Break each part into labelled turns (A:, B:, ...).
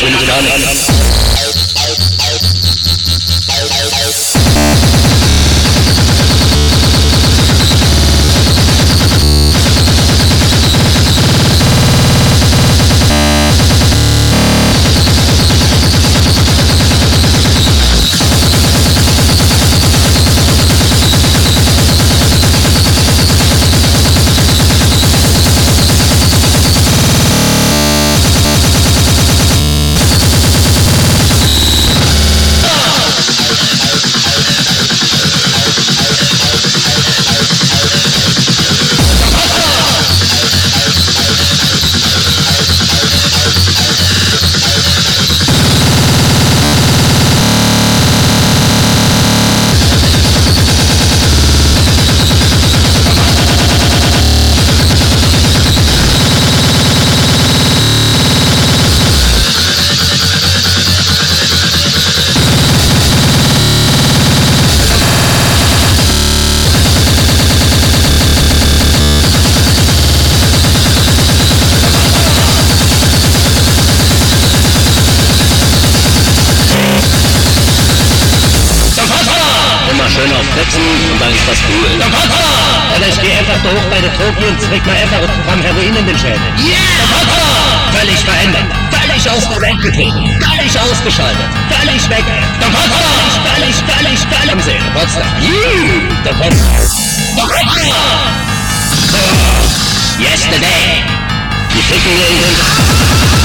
A: Geschwindigkeit. ausgeschaltet. Völlig weg. Der Potsdam. Völlig, völlig, völlig. Am See. Der Potsdam. Potsdam. Der Potsdam. Yesterday.
B: Die Ficken in den...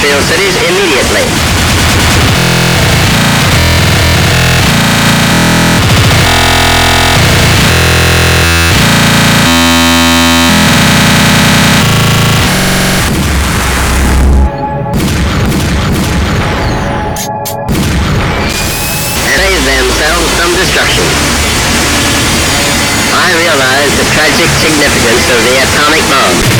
C: industrial cities immediately. save themselves from destruction. I realize the tragic significance of the atomic bomb.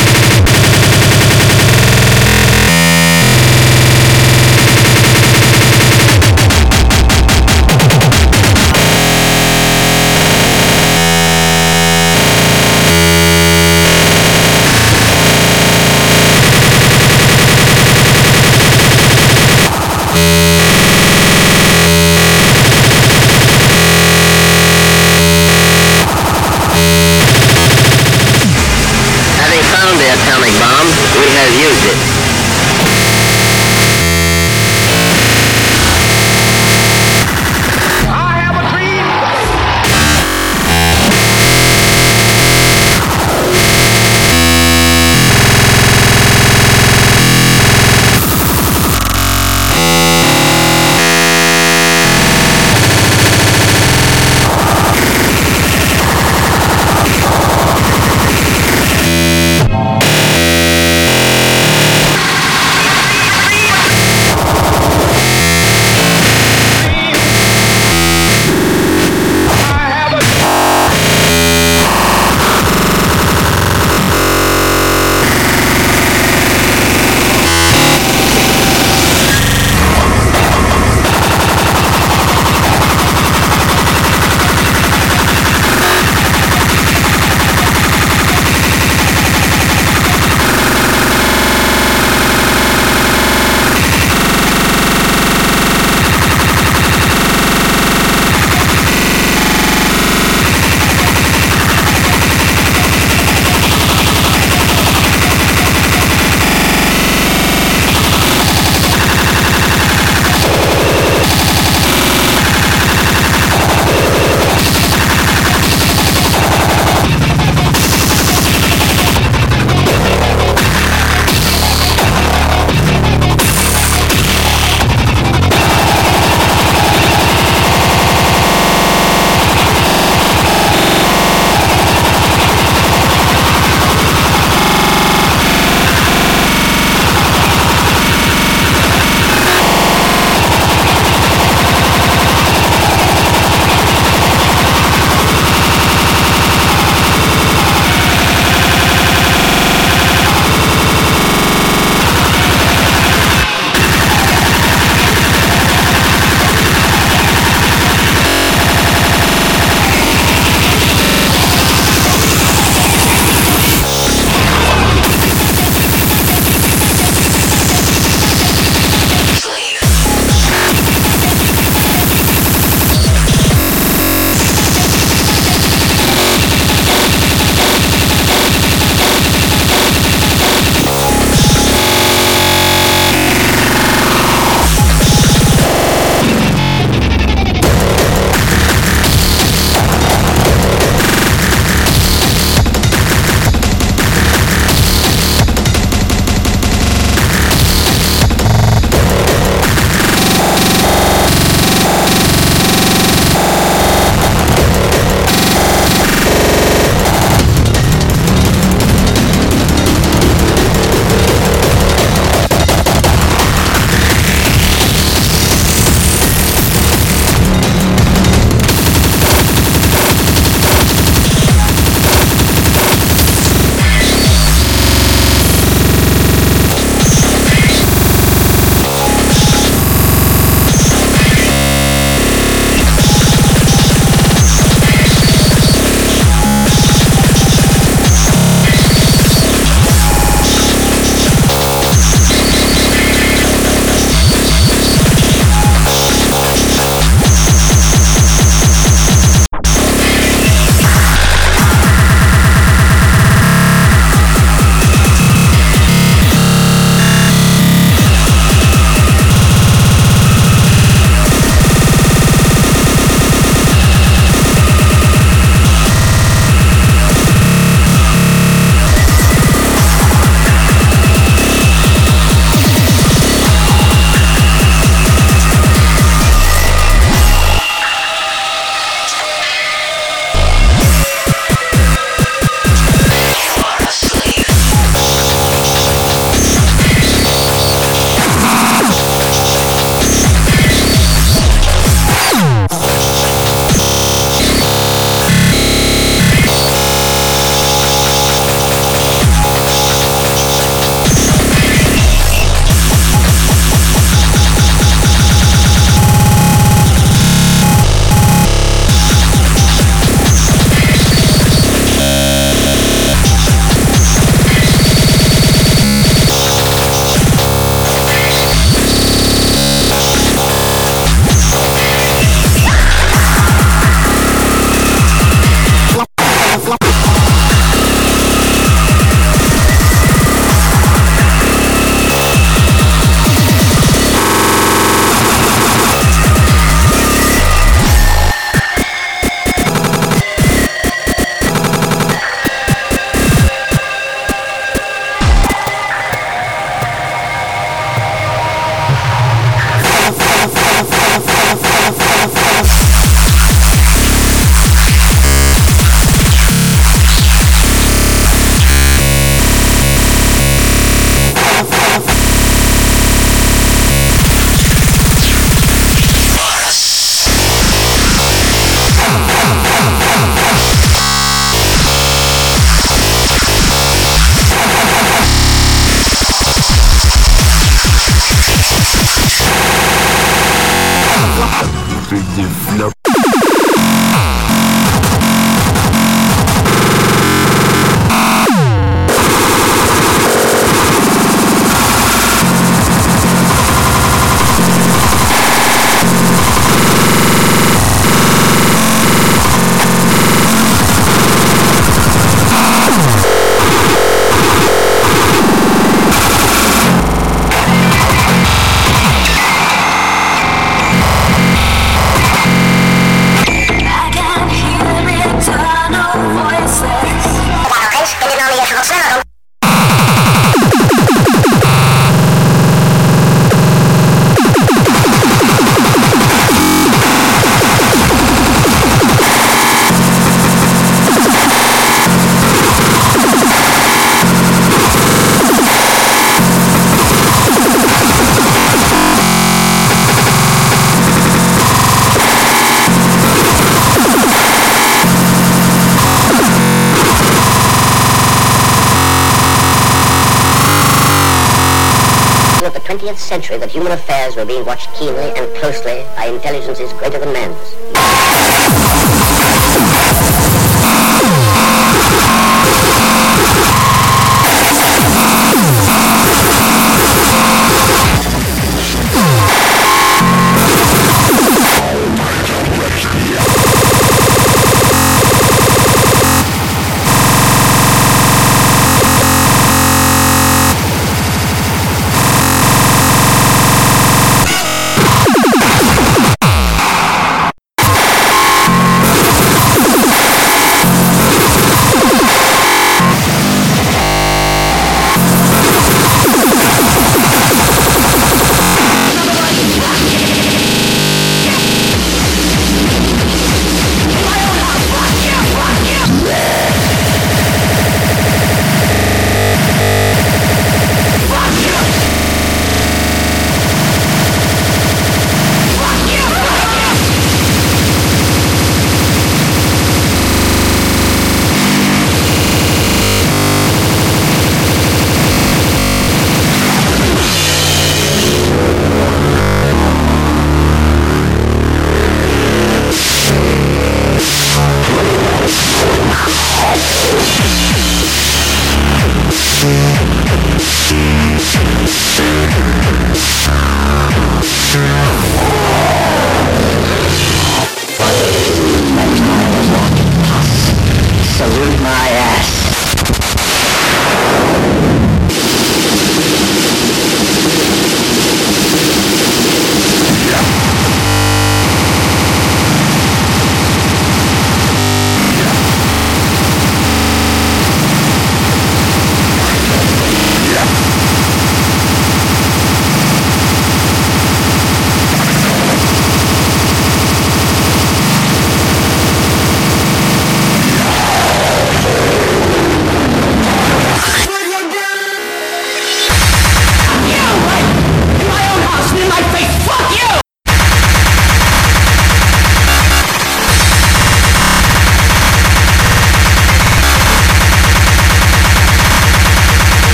D: 20th century that human affairs were being watched keenly and closely by intelligences greater than man's.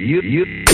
E: You. You.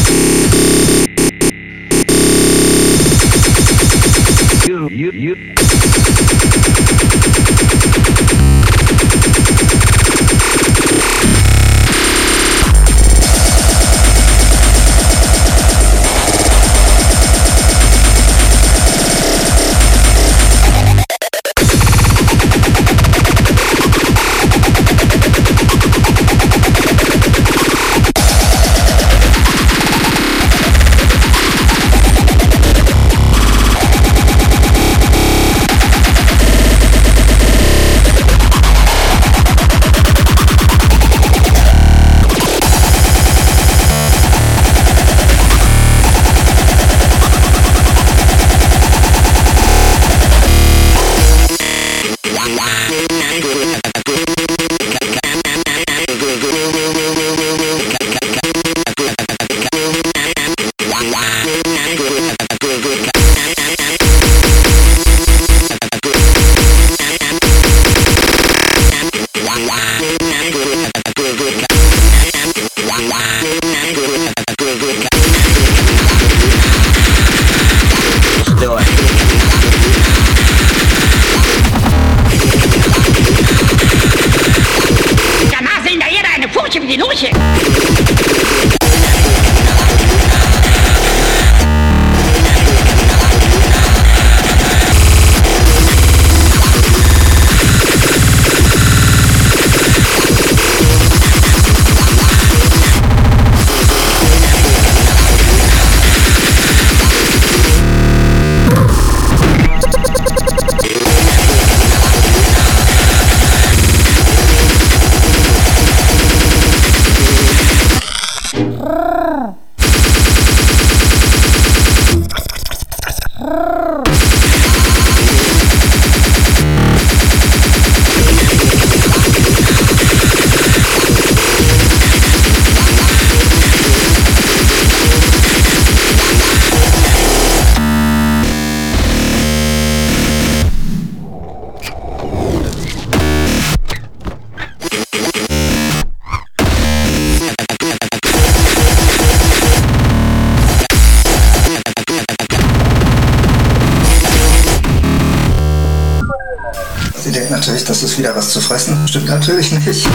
F: Natürlich nicht.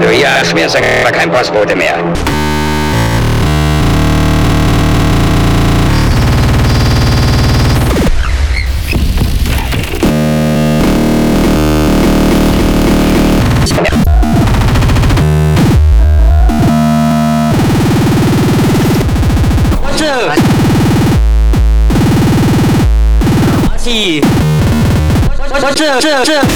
G: Du hier hast mir aber kein Postbote mehr.
H: 以，这这这。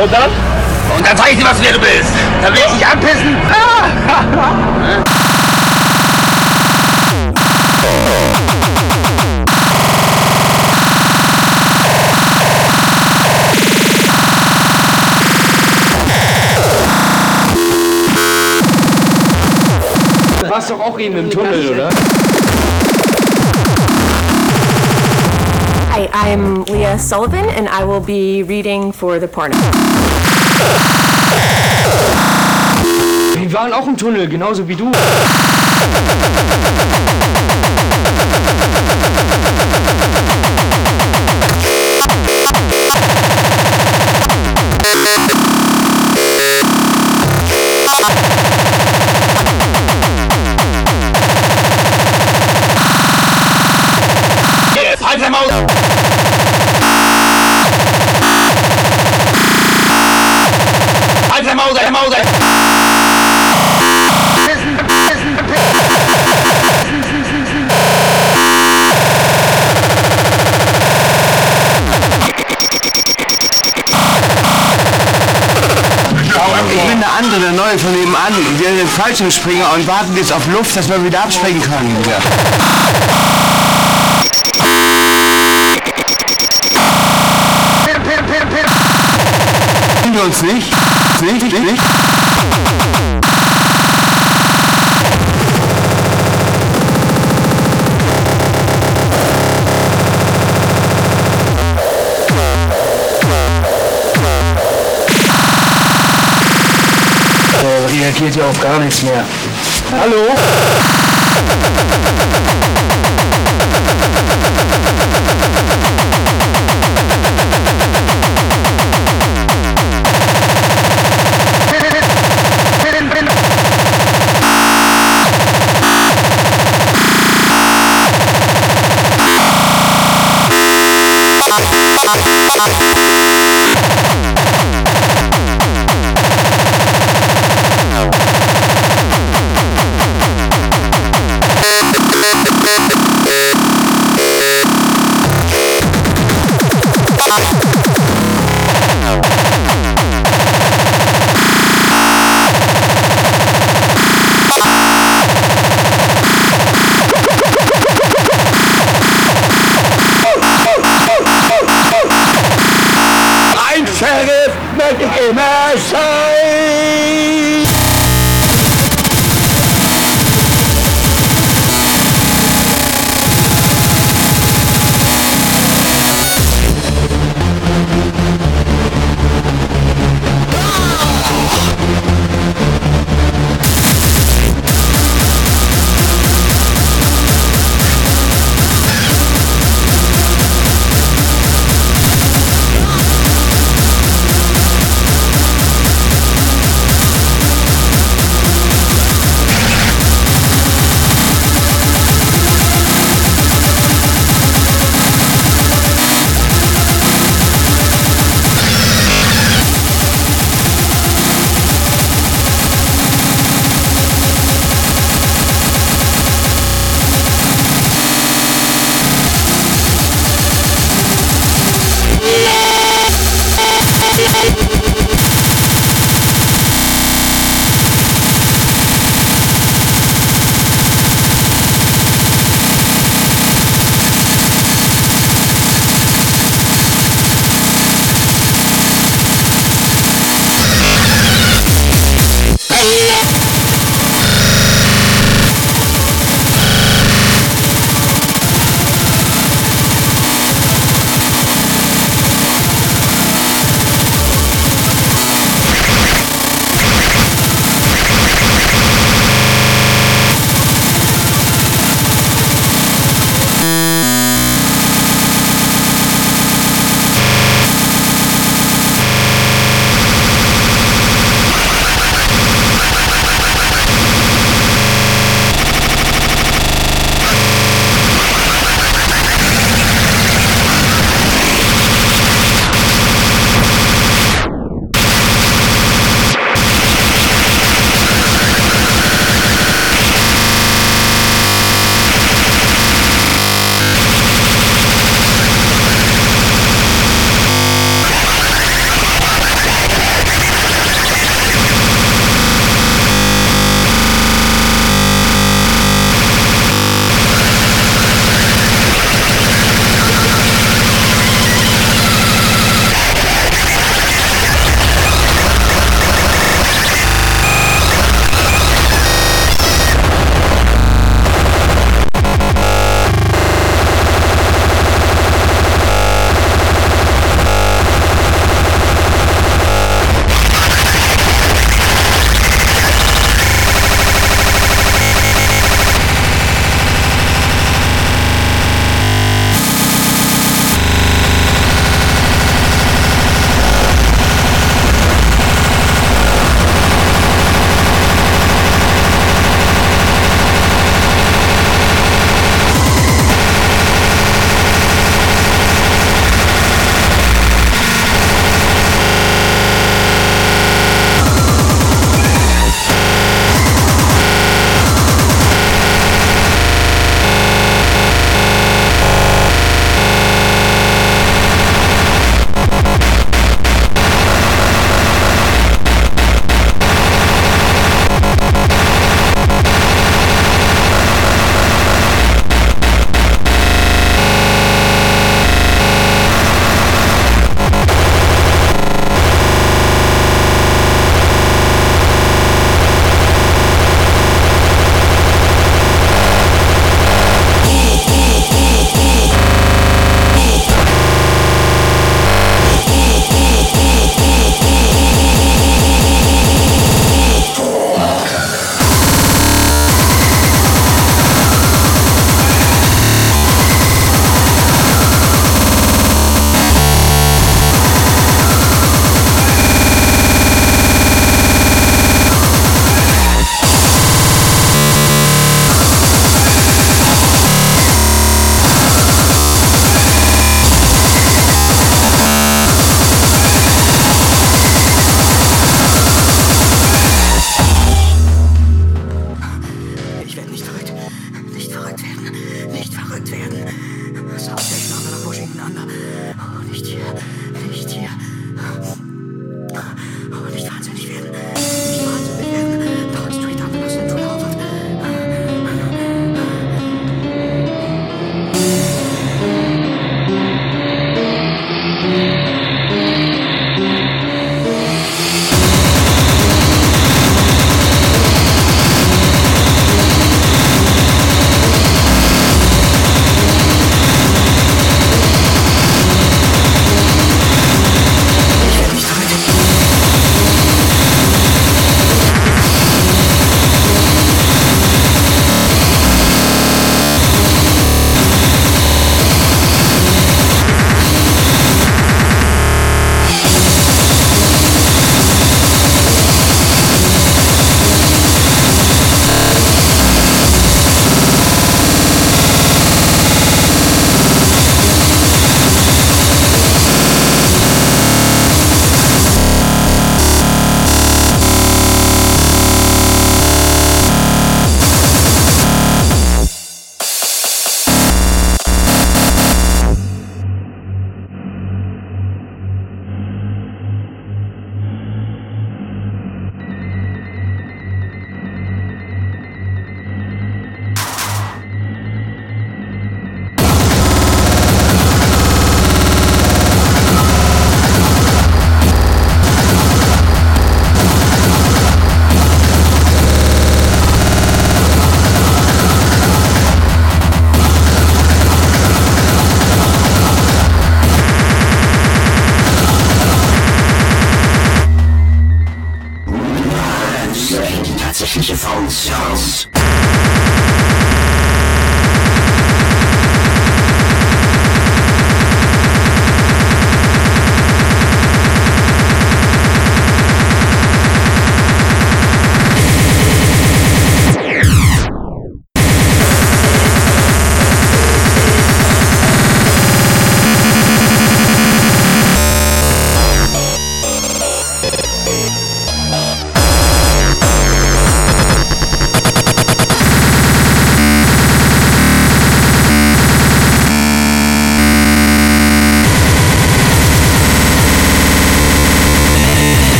H: Und dann? Und dann zeig ich dir, was du wer du bist. Da will ich dich anpissen.
I: Du warst doch auch eben im Tunnel, oder?
J: Hi, I'm Leah Sullivan, and I will be reading for the porno.
I: Wir waren auch im Tunnel, genauso wie du.
K: Nebenan. Wir sind Fallschirmspringer und warten jetzt auf Luft, dass wir wieder abspringen können. Ja. Wir uns nicht? Nicht? Nicht? Der reagiert ja auf gar nichts mehr. Hallo?
L: Bye. verrückt werden. Nicht verrückt werden. Soundtechno nach Washington Under. Oh, nicht hier. Nicht hier.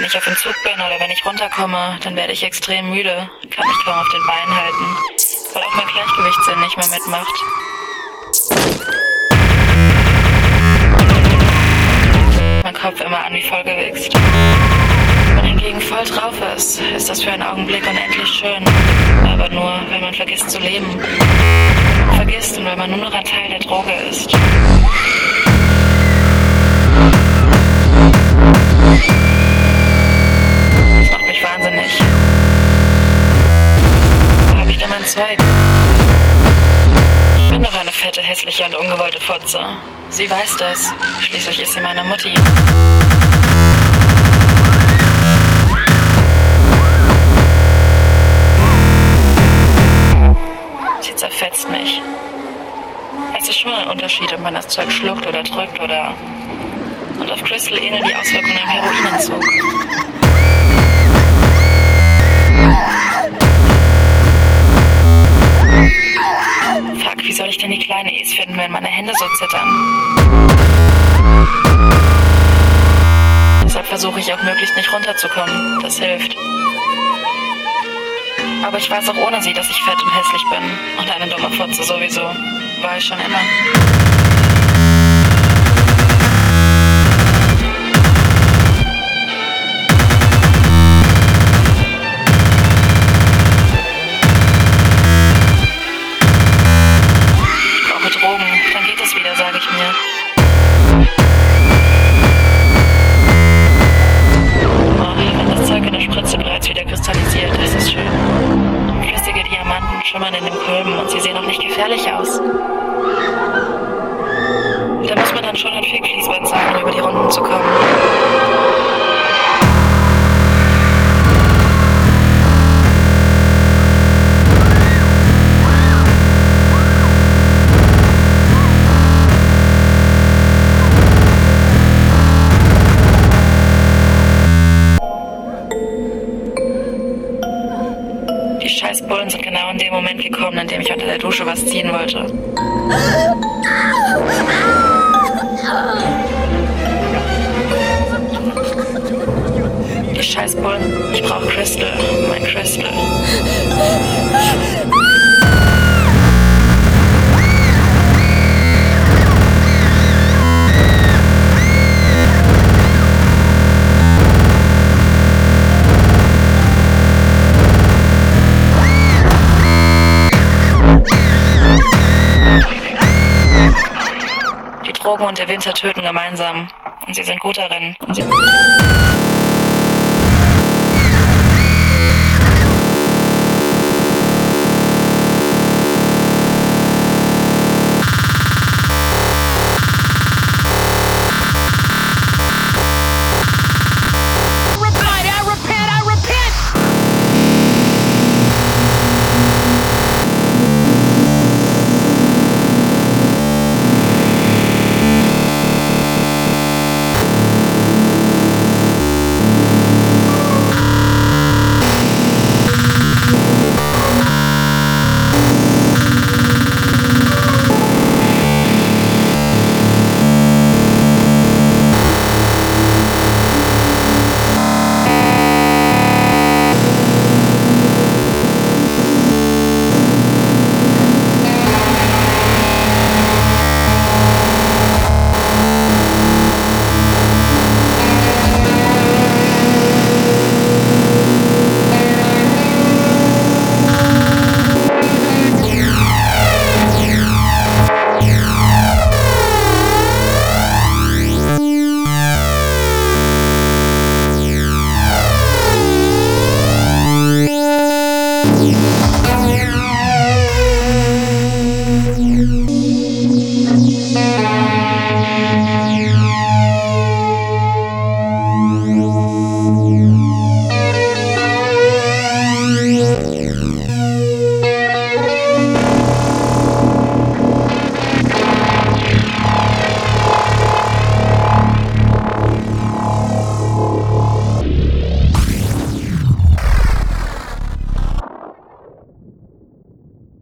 L: Wenn ich auf Entzug bin oder wenn ich runterkomme, dann werde ich extrem müde, kann mich kaum auf den Beinen halten, weil auch mein Gleichgewichtssinn nicht mehr mitmacht. Mein Kopf immer an wie vollgewichst. Wenn hingegen voll drauf ist, ist das für einen Augenblick unendlich schön. Aber nur, wenn man vergisst zu leben. Vergisst und wenn man nur noch ein Teil der Droge ist. Zeug? Ich bin doch eine fette, hässliche und ungewollte Fotze. Sie weiß das. Schließlich ist sie meine Mutti. Sie zerfetzt mich. Es ist schon ein Unterschied, ob man das Zeug schluckt oder drückt oder. Und auf Crystal ähneln die Auswirkungen am Heroinentzug. Fuck, wie soll ich denn die kleine E's finden, wenn meine Hände so zittern? Deshalb versuche ich auch möglichst nicht runterzukommen. Das hilft. Aber ich weiß auch ohne sie, dass ich fett und hässlich bin. Und eine dumme Fotze sowieso. War ich schon immer. Winter töten gemeinsam. Und sie sind gut darin. Und sie